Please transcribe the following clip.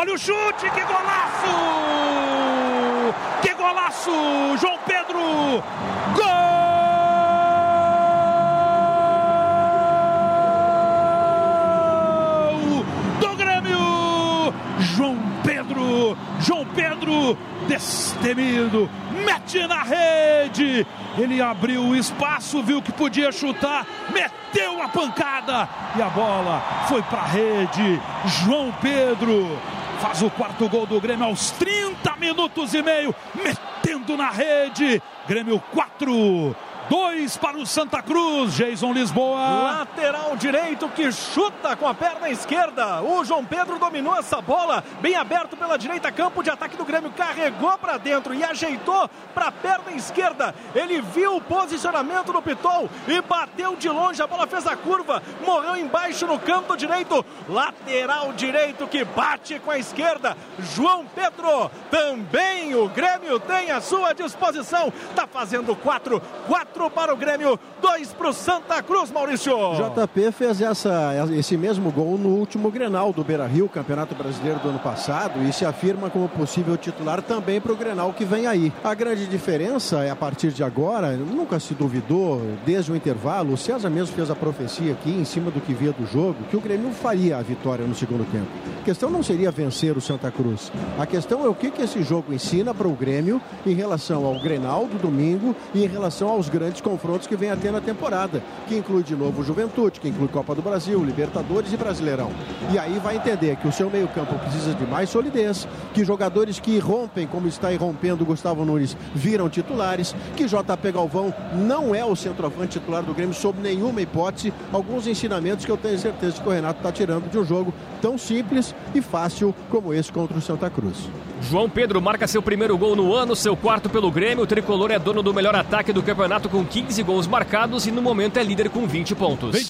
Olha o chute, que golaço! Que golaço! João Pedro! Gol! Do Grêmio! João Pedro! João Pedro destemido, mete na rede. Ele abriu o espaço, viu que podia chutar, meteu a pancada e a bola foi para a rede. João Pedro faz o quarto gol do Grêmio aos 30 minutos e meio, metendo na rede. Grêmio 4, Dois para o Santa Cruz, Jason Lisboa. Lateral direito que chuta com a perna esquerda. O João Pedro dominou essa bola, bem aberto pela direita, campo de ataque do Grêmio, carregou para dentro e ajeitou para a perna esquerda. Ele viu o posicionamento do Pitol e bateu de longe. A bola fez a curva, morreu embaixo no canto direito. Lateral direito que bate com a esquerda. João Pedro também o Grêmio tem à sua disposição. Tá fazendo quatro, quatro 4 para o Grêmio, 2 para o Santa Cruz, Maurício. JP fez essa, esse mesmo gol no último Grenal do Beira Rio, Campeonato Brasileiro do ano passado, e se afirma como possível titular também para o Grenal que vem aí. A grande diferença é a partir de agora, nunca se duvidou, desde o intervalo, o César mesmo fez a profecia aqui em cima do que via do jogo, que o Grêmio faria a vitória no segundo tempo. A questão não seria vencer o Santa Cruz. A questão é o que, que esse jogo ensina para o Grêmio em relação ao Grenal do domingo e em relação aos grandes grandes confrontos que vem a ter na temporada, que inclui de novo Juventude, que inclui Copa do Brasil, Libertadores e Brasileirão. E aí vai entender que o seu meio-campo precisa de mais solidez, que jogadores que rompem, como está irrompendo o Gustavo Nunes, viram titulares, que JP Galvão não é o centroavante titular do Grêmio sob nenhuma hipótese. Alguns ensinamentos que eu tenho certeza que o Renato está tirando de um jogo tão simples e fácil como esse contra o Santa Cruz. João Pedro marca seu primeiro gol no ano, seu quarto pelo Grêmio. O tricolor é dono do melhor ataque do campeonato com 15 gols marcados e no momento é líder com 20 pontos.